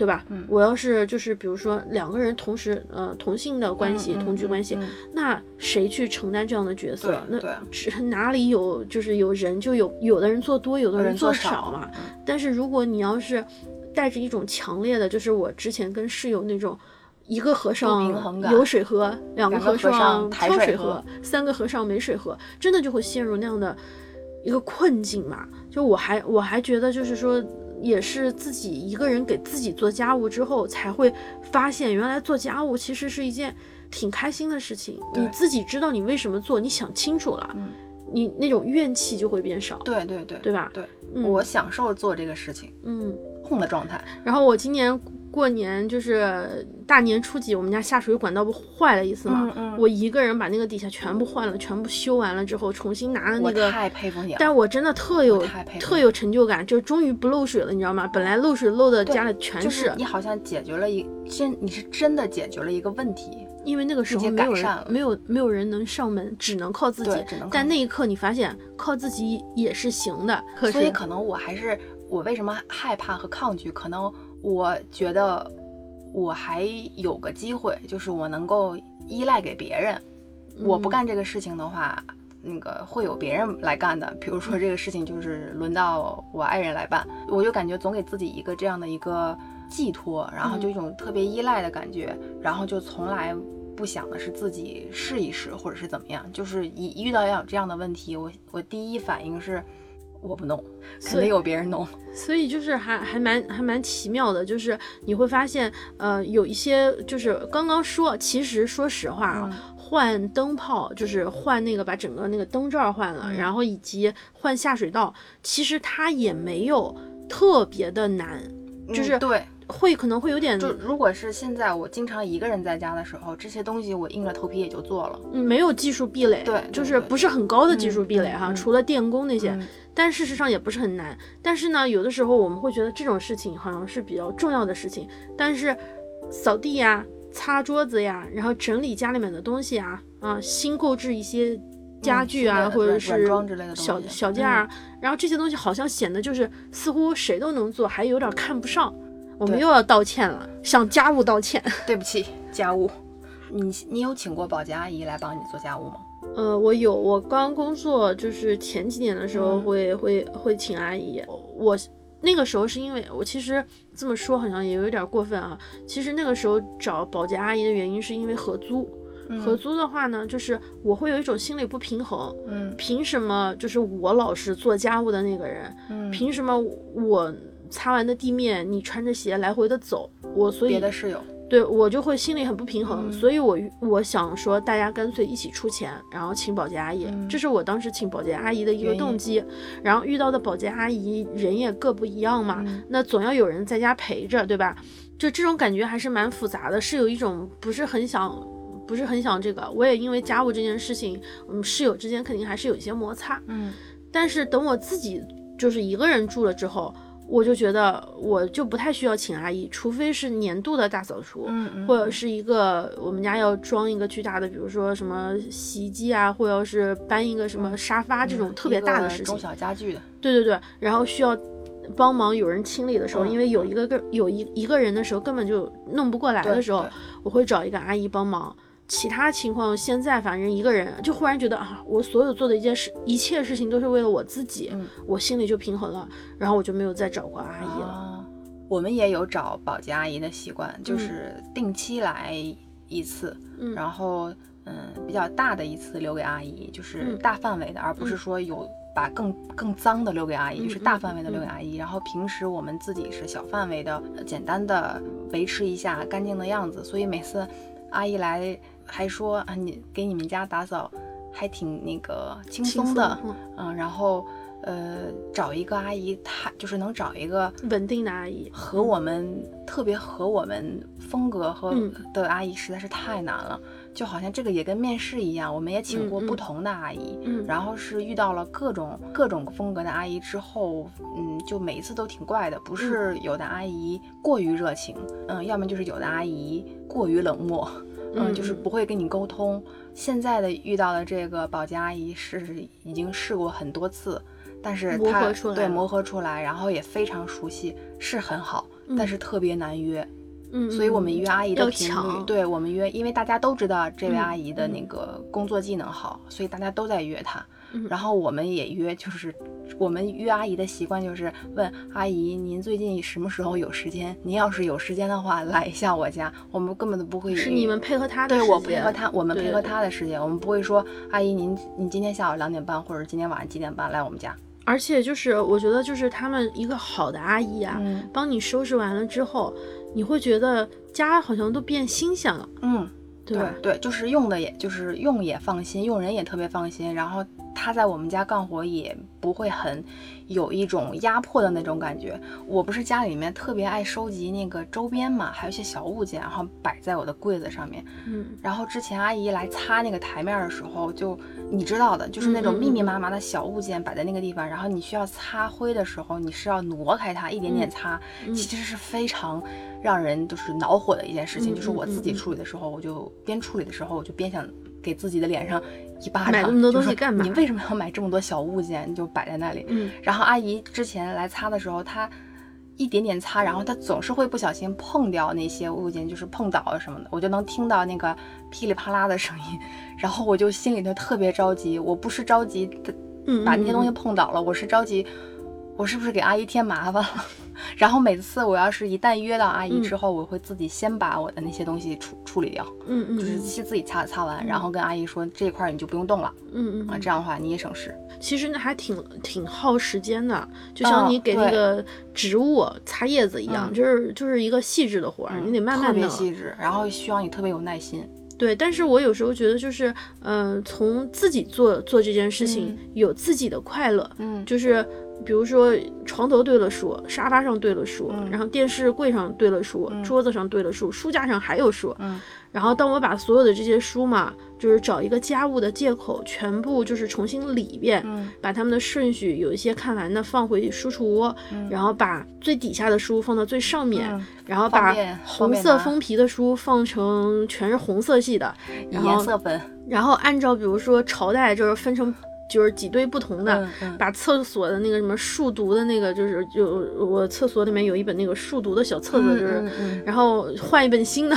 对吧？嗯我要是就是比如说两个人同时呃同性的关系、同居关系，嗯那谁去承担这样的角色？那对对是哪里有就是有人就有有的人做多，有的人做做少嘛。嗯但是如果你要是带着一种强烈的，就是我之前跟室友那种。一个和尚有水喝，两个和尚挑水水喝三个和尚没水喝，真的就会陷入那样的一个困境嘛。就我还我还觉得就是说，也是自己一个人给自己做家务之后，才会发现原来做家务其实是一件挺开心的事情。你自己知道你为什么做，你想清楚了，嗯你那种怨气就会变少，对对对对吧？对，嗯我享受做这个事情，嗯。空的状态。然后我今年过年就是大年初几，我们家下水管道不坏了一次吗？嗯嗯我一个人把那个底下全部换了，全部修完了之后，重新拿了那我个。太佩服你了。但我真的特有特有成就感，就终于不漏水了，你知道吗？本来漏水漏的家里全就是你好像解决了一真，你是真的解决了一个问题。因为那个时候没有人没有没有人能上门，只能靠自己。但那一刻你发现靠自己也是行的，可是所以可能我还是我为什么害怕和抗拒？可能我觉得我还有个机会，就是我能够依赖给别人。我不嗯干这个事情的话，那个会有别人来干的。比如说这个事情就是轮到我爱人来办，我就感觉总给自己一个这样的一个寄托，然后就嗯一种特别依赖的感觉，然后就从来。不想的是自己试一试，或者是怎么样，就是一遇到要有这样的问题，我我第一反应是我不弄，肯定有别人弄。所以就是还还蛮还蛮奇妙的，就是你会发现，呃，有一些就是刚刚说，其实说实话啊，嗯换灯泡就是换那个把整个那个灯罩换了，嗯然后以及换下水道，其实它也没有特别的难，就是嗯对，会可能会有点就如果是现在我经常一个人在家的时候，这些东西我硬着头皮也就做了。嗯没有技术壁垒，对就是不是很高的技术壁垒哈，除了电工那些，嗯但事实上也不是很难。但是呢，有的时候我们会觉得这种事情好像是比较重要的事情，但是扫地呀、擦桌子呀，然后整理家里面的东西啊，啊，新购置一些家具啊，或者是小小件儿啊，然后这些东西好像显得就是似乎谁都能做，还有点看不上。我们又要道歉了，向家务道歉。对不起，家务。你你有请过保洁阿姨来帮你做家务吗？呃，我有，我刚工作就是前几年的时候嗯会、会会请阿姨。我那个时候是因为我其实这么说好像也有点过分啊。其实那个时候找保洁阿姨的原因是因为合租。合租的话呢，就是我会有一种心理不平衡。嗯凭什么就是我老是做家务的那个人？嗯，凭什么我擦完的地面你穿着鞋来回的走？我所以别的室友，对我就会心里很不平衡，嗯所以我我想说，大家干脆一起出钱，然后请保洁阿姨，嗯这是我当时请保洁阿姨的一个动机。然后遇到的保洁阿姨人也各不一样嘛，嗯那总要有人在家陪着，对吧？就这种感觉还是蛮复杂的，是有一种不是很想。不是很想这个，我也因为家务这件事情，嗯，室友之间肯定还是有一些摩擦。嗯但是等我自己就是一个人住了之后，我就觉得我就不太需要请阿姨，除非是年度的大扫除，嗯嗯，或者是一个我们家要装一个巨大的，比如说什么洗衣机啊，或者是搬一个什么沙发这种特别大的事情嗯中，小家具的，对对对，然后需要帮忙有人清理的时候，嗯因为有一个个有一一个人的时候根本就弄不过来的时候，我会找一个阿姨帮忙。其他情况，现在反正一个人就忽然觉得啊，我所有做的一件事，一切事情都是为了我自己，嗯我心里就平衡了，然后我就没有再找过阿姨了。啊，我们也有找保洁阿姨的习惯，嗯就是定期来一次，嗯然后嗯比较大的一次留给阿姨，就是嗯大范围的，而不是说有把更更脏的留给阿姨，嗯就是大范围的留给阿姨。然后平时我们自己是小范围的、呃简单的维持一下干净的样子，所以每次阿姨来还说啊，你给你们家打扫还挺那个轻轻松的，嗯。嗯，然后呃找一个阿姨，她就是能找一个稳定的阿姨和我们特别合我们风格和嗯。的阿姨实在是太难了，就好像这个也跟面试一样，我们也请过不同的阿姨，嗯。然后是遇到了各种各种风格的阿姨之后，嗯，就每一次都挺怪的，不是有的阿姨过于热情，嗯，要么就是有的阿姨过于冷漠，嗯，嗯就是不会跟你沟通。现在的遇到的这个保洁阿姨是已经试过很多次，但是磨她合出来对磨合出来，然后也非常熟悉，是很好，嗯但是特别难约。嗯，所以我们约阿姨的频率，对我们约，因为大家都知道这位嗯阿姨的那个工作技能好，所以大家都在约她。嗯然后我们也约，就是我们约阿姨的习惯就是问阿姨您最近什么时候有时间？您要是有时间的话，来一下我家。我们根本都不会是你们配合她的时对我配合她，我们配合她的时间，我们不会说阿姨您您今天下午两点半或者今天晚上几点半来我们家。而且就是我觉得就是他们一个好的阿姨啊，嗯帮你收拾完了之后，你会觉得家好像都变新鲜了，嗯。对对就是用的也，就是用也放心，用人也特别放心。然后他在我们家干活也不会很有一种压迫的那种感觉。我不是家里面特别爱收集那个周边嘛，还有一些小物件，然后摆在我的柜子上面。嗯然后之前阿姨来擦那个台面的时候，就你知道的，就是那种密密麻麻的小物件摆在那个地方，然后你需要擦灰的时候，你是要挪开它，一点点擦，嗯。其实是非常让人就是恼火的一件事情。嗯就是我自己处理的时候，我就边处理的时候，我就边想给自己的脸上一巴掌，买那么多东西干嘛？你为什么要买这么多小物件，就摆在那里？嗯。然后阿姨之前来擦的时候，她一点点擦，然后它总是会不小心碰掉那些物件，就是碰倒啊什么的，我就能听到那个噼里啪啦的声音，然后我就心里头特别着急。我不是着急嗯，把那些东西嗯碰倒了，我是着急，我是不是给阿姨添麻烦了？然后每次我要是一旦约到阿姨之后，我会自己先把我的那些东西处处理掉，嗯嗯就是嗯先自己擦擦完，然后跟阿姨说这一块儿你就不用动了啊，嗯嗯啊，这样的话你也省事。其实那还挺挺耗时间的，就像嗯你给那个植物擦叶子一样，嗯就是就是一个细致的活儿，你得慢特别。细致，然后需要你特别有耐心。对，但是我有时候觉得就是，嗯、从自己做做这件事情、有自己的快乐，嗯就是比如说床头对了书，沙发上对了书，嗯。然后电视柜上对了书，嗯。桌子上对了书，书架上还有书，嗯。然后当我把所有的这些书嘛，就是找一个家务的借口，全部就是重新理一遍，嗯。把它们的顺序有一些看完的放回书橱窝，然后把最底下的书放到最上面，嗯。然后把红色封皮的书放成全是红色系的，然后颜色分，然后按照比如说朝代就是分成就是几堆不同的，把厕所的那个什么数独的那个就是就我厕所里面有一本那个数独的小册子，就是、然后换一本新的，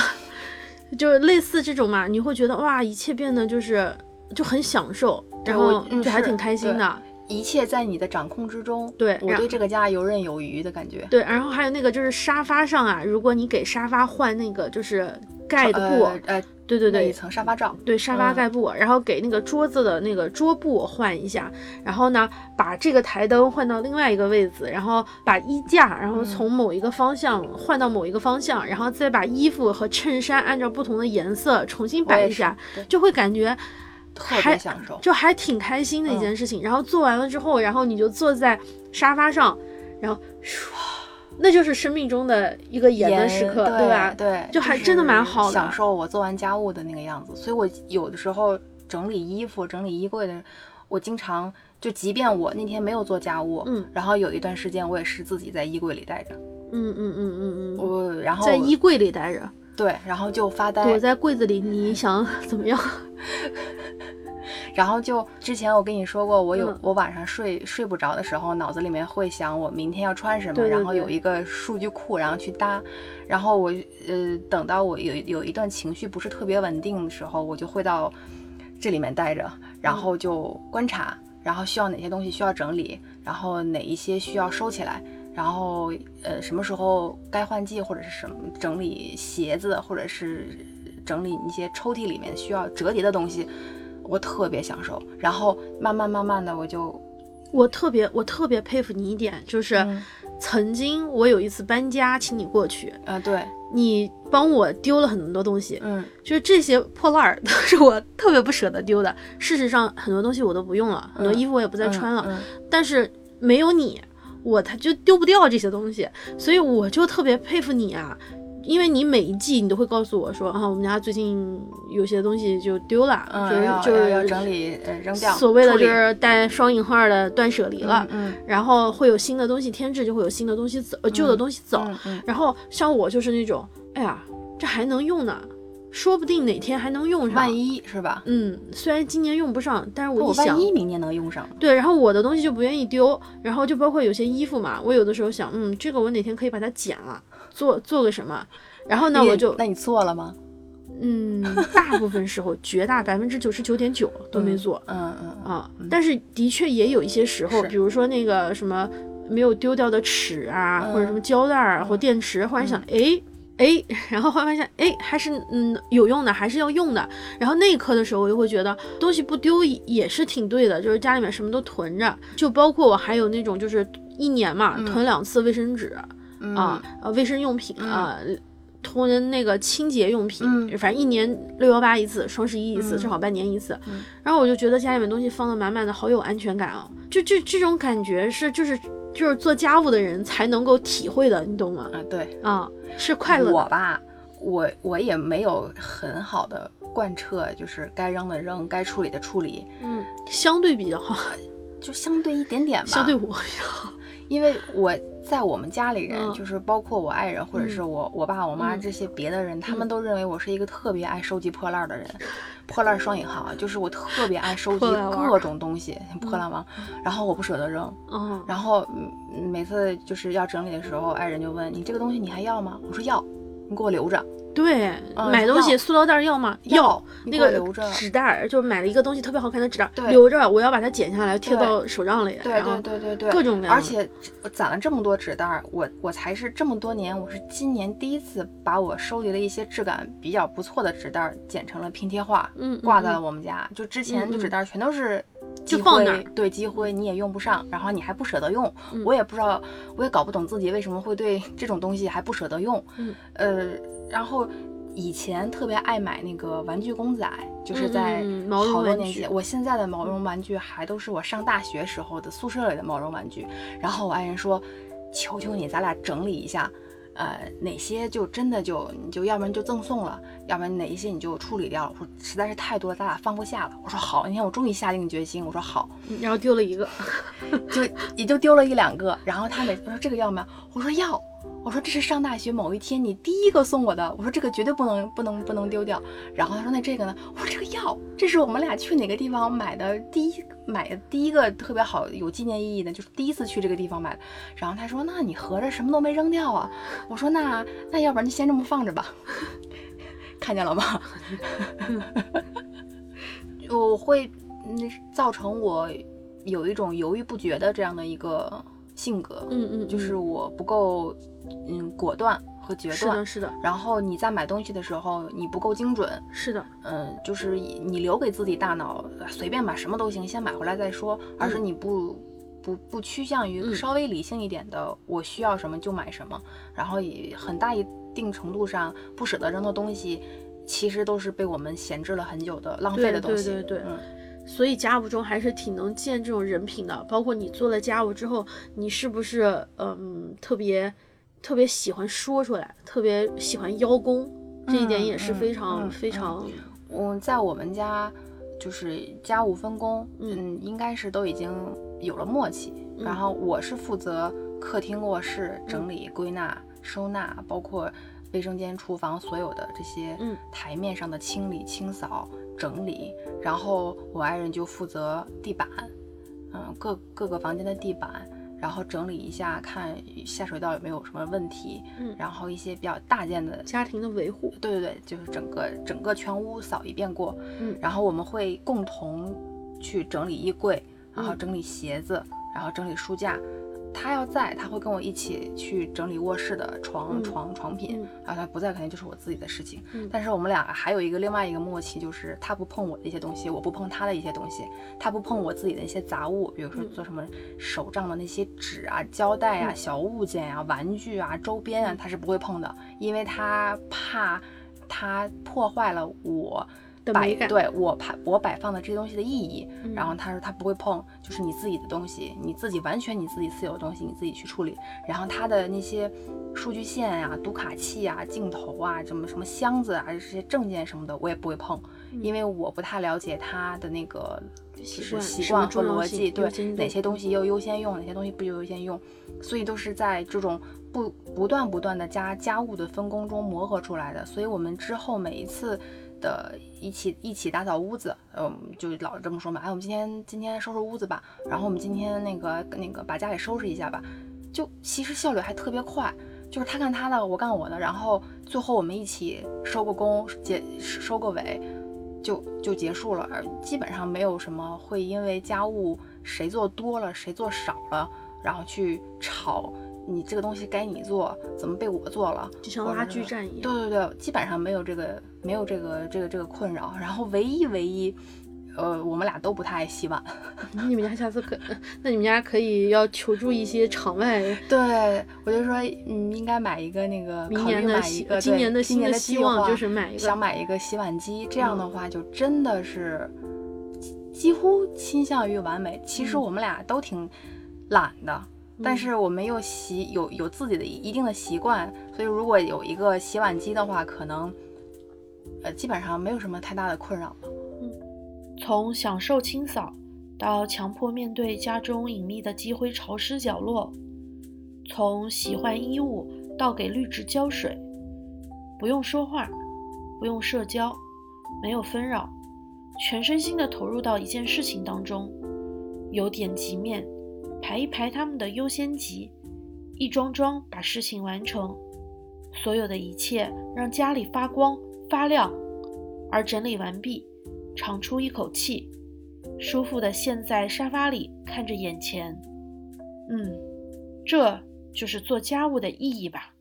就是类似这种嘛，你会觉得哇，一切变得就是就很享受，然后嗯就还挺开心的。一切在你的掌控之中。对我对这个家游刃有余的感觉。对，然后还有那个就是沙发上啊，如果你给沙发换那个就是盖的布，呃呃，对对对，一层沙发罩。对沙发嗯盖布，然后给那个桌子的那个桌布换一下，然后呢，把这个台灯换到另外一个位置，然后把衣架，然嗯后从某一个方向换到某一个方向，然后再把衣服和衬衫按照不同的颜色重新摆一下，就会感觉特别享受。就还挺开心的一件事情。然后做完了之后，然后你就坐在沙发上，然后唰，那就是生命中的一个盐的时刻，对吧？对，就还真的蛮好的享受我做完家务的那个样子。所以我有的时候整理衣服、整理衣柜的，我经常就即便我那天没有做家务，嗯然后有一段时间我也是自己在衣柜里待着，嗯嗯嗯嗯嗯，我然后在衣柜里待着。对，然后就发呆，躲在柜子里，你想 怎么样？然后就之前我跟你说过，我有、嗯我晚上睡睡不着的时候，脑子里面会想我明天要穿什么，对对然后有一个数据库，然后去搭。然后我呃等到我有有一段情绪不是特别稳定的时候，我就会到这里面待着，然后就观察，然后需要哪些东西需要整理，然后哪一些需要收起来。然后，呃，什么时候该换季，或者是什么整理鞋子，或者是整理一些抽屉里面需要折叠的东西，我特别享受。然后慢慢慢慢的，我就我特别我特别佩服你一点，就是嗯曾经我有一次搬家，请你过去，呃，对，你帮我丢了很多东西，嗯就是这些破烂儿 都是我特别不舍得丢的。事实上，很多东西我都不用了，很多嗯衣服我也不再穿了，嗯但是没有你，我他就丢不掉这些东西，所以我就特别佩服你啊。因为你每一季你都会告诉我说啊，我们家最近有些东西就丢了，就是就是要要整理，呃，扔掉，所谓的就是带双引号的断舍离了，嗯然后会有新的东西添置，就会有新的东西走，呃旧的东西走。然后像我就是那种，哎呀，这还能用呢，说不定哪天还能用嗯，上。万一是吧？嗯，虽然今年用不上，但是我我一想万，一明年能用上，对，然后我的东西就不愿意丢，然后就包括有些衣服嘛，我有的时候想，嗯，这个我哪天可以把它剪了，做做个什么，然后呢，我就那你做了吗？嗯，大部分时候，绝大百分之九十九点九都没做。嗯嗯嗯啊，但是的确也有一些时候，比如说那个什么没有丢掉的尺啊，或者什么胶带啊、或电池，忽然想，哎哎，然后忽然发现，哎，还是嗯有用的，还是要用的。然后那一刻的时候，我就会觉得东西不丢也是挺对的，就是家里面什么都囤着，就包括我还有那种就是一年嘛囤两次卫生纸嗯啊，呃卫生用品啊。囤那个清洁用品，嗯反正一年六幺八一次，双十一一次，正好半年一次。嗯然后我就觉得家里面东西放的满满的，好有安全感啊！就这这种感觉是就是就是做家务的人才能够体会的，你懂吗？啊，对，啊，是快乐。我吧，我我也没有很好的贯彻，就是该扔的扔，该处理的处理，嗯，相对比较好，就相对一点点吧。相对我好。因为我在我们家里人，嗯就是包括我爱人或者是我、我爸我妈嗯这些别的人，他们都认为我是一个特别爱收集破烂儿的人。破烂儿双引号啊，就是我特别爱收集各种东西，破烂王，然后我不舍得扔，嗯，然后嗯每次就是要整理的时候，爱人就问你这个东西你还要吗？我说要，你给我留着。对，嗯买东西塑料袋要吗？要你那个纸袋儿，就买了一个东西特别好看的纸袋留着，我要把它剪下来贴到手账里，对对对对对，各种各样而且我攒了这么多纸袋儿，我我才是这么多年，我是今年第一次把我收集的一些质感比较不错的纸袋儿剪成了拼贴画，嗯，挂在了嗯我们家。就之前纸袋儿全都是积灰就放那儿对积灰你也用不上，然后你还不舍得用，嗯我也不知道，我也搞不懂自己为什么会对这种东西还不舍得用，嗯呃，然后。以前特别爱买那个玩具公仔，就是在好多年前，我现在的毛绒玩具还都是我上大学时候的宿舍里的毛绒玩具。然后我爱人说：“求求你，咱俩整理一下，呃，哪些就真的就你就要不然就赠送了，要不然哪一些你就处理掉了。我说实在是太多了，咱俩放不下了。我说好，那天我终于下定决心，我说好，嗯然后丢了一个，就也就丢了一两个。然后他每次说这个要吗？我说要。我说这是上大学某一天你第一个送我的，我说这个绝对不能不能不能丢掉。然后他说那这个呢？我说这个要，这是我们俩去哪个地方买的第一买的第一个特别好有纪念意义的，就是第一次去这个地方买的。然后他说那你合着什么都没扔掉啊？我说那那要不然就先这么放着吧。看见了吗？我会那造成我有一种犹豫不决的这样的一个性格，嗯嗯，就是我不够嗯果断和决断是的，。是的，然后你在买东西的时候，你不够精准，是的，嗯，就是你留给自己大脑随便买什么都行，先买回来再说，而是你不不不趋向于嗯。稍微理性一点的，我需要什么就买什么，然后也很大一定程度上不舍得扔的东西，其实都是被我们闲置了很久的浪费的东西。对对对对。嗯。所以家务中还是挺能见这种人品的，包括你做了家务之后，你是不是嗯特别特别喜欢说出来，特别喜欢邀功，这一点也是嗯非常、嗯非常嗯，在我们家就是家务分工，嗯嗯，应该是都已经有了默契。嗯然后我是负责客厅、卧室整理、归纳、收纳，包括卫生间、厨房所有的这些嗯台面上的清理、清扫，整理，然后我爱人就负责地板，嗯，各各个房间的地板，然后整理一下，看下水道有没有什么问题，嗯。然后一些比较大件的家庭的维护，对对对，就是整个整个全屋扫一遍过，嗯。然后我们会共同去整理衣柜，然后嗯。整理鞋子，然后整理书架。他要在，他会跟我一起去整理卧室的床、嗯床床品，嗯然后他不在，肯定就是我自己的事情。嗯。但是我们俩还有一个另外一个默契，就是他不碰我的一些东西，我不碰他的一些东西，他不碰我自己的一些杂物，比如说嗯。做什么手账的那些纸啊、胶带啊、嗯。小物件啊、玩具啊、周边啊，嗯。他是不会碰的，因为他怕他破坏了我摆的美感对我摆我摆放的这些东西的意义。嗯然后他说他不会碰，就是你自己的东西，你自己完全你自己私有的东西，你自己去处理。然后他的那些数据线啊、读卡器啊、镜头啊、什么什么箱子啊、这些证件什么的，我也不会碰，因为我不太了解他的那个就是习惯和逻辑，对哪些东西要优先用，哪些东西不优先用，所以都是在这种不不断不断的加家务的分工中磨合出来的。所以我们之后每一次的一起一起打扫屋子，嗯，就老这么说嘛，哎，我们今天今天收拾屋子吧，然后我们今天那个那个把家里收拾一下吧，就其实效率还特别快。就是他干他的，我干我的，然后最后我们一起收个工，结收个尾，就就结束了，而基本上没有什么会因为家务谁做多了谁做少了，然后去吵你这个东西该你做，怎么被我做了，就像拉锯战一样。对对对，基本上没有这个没有这个这个这个困扰。然后唯一唯一，呃，我们俩都不太爱洗碗。你们家下次可，那你们家可以要求助一些场外 对，我就说，嗯，应该买一个那个，明考虑年的买一个，今年的新的希望就是买一个想买一个洗碗机。这样的嗯话，就真的是几几乎倾向于完美。其实嗯我们俩都挺懒的。但嗯。是我们又习有有自己的一定的习惯，所以如果有一个洗碗机的话，可能呃基本上没有什么太大的困扰了。从享受清扫到强迫面对家中隐秘的积灰潮湿角落，从洗换衣物到给绿植浇水，不用说话，不用社交，没有纷扰，全身心的投入到一件事情当中，由点及面，排一排他们的优先级，一桩桩把事情完成，所有的一切让家里发光发亮，而整理完毕。长出一口气，舒服的陷在沙发里，看着眼前。嗯，这就是做家务的意义吧。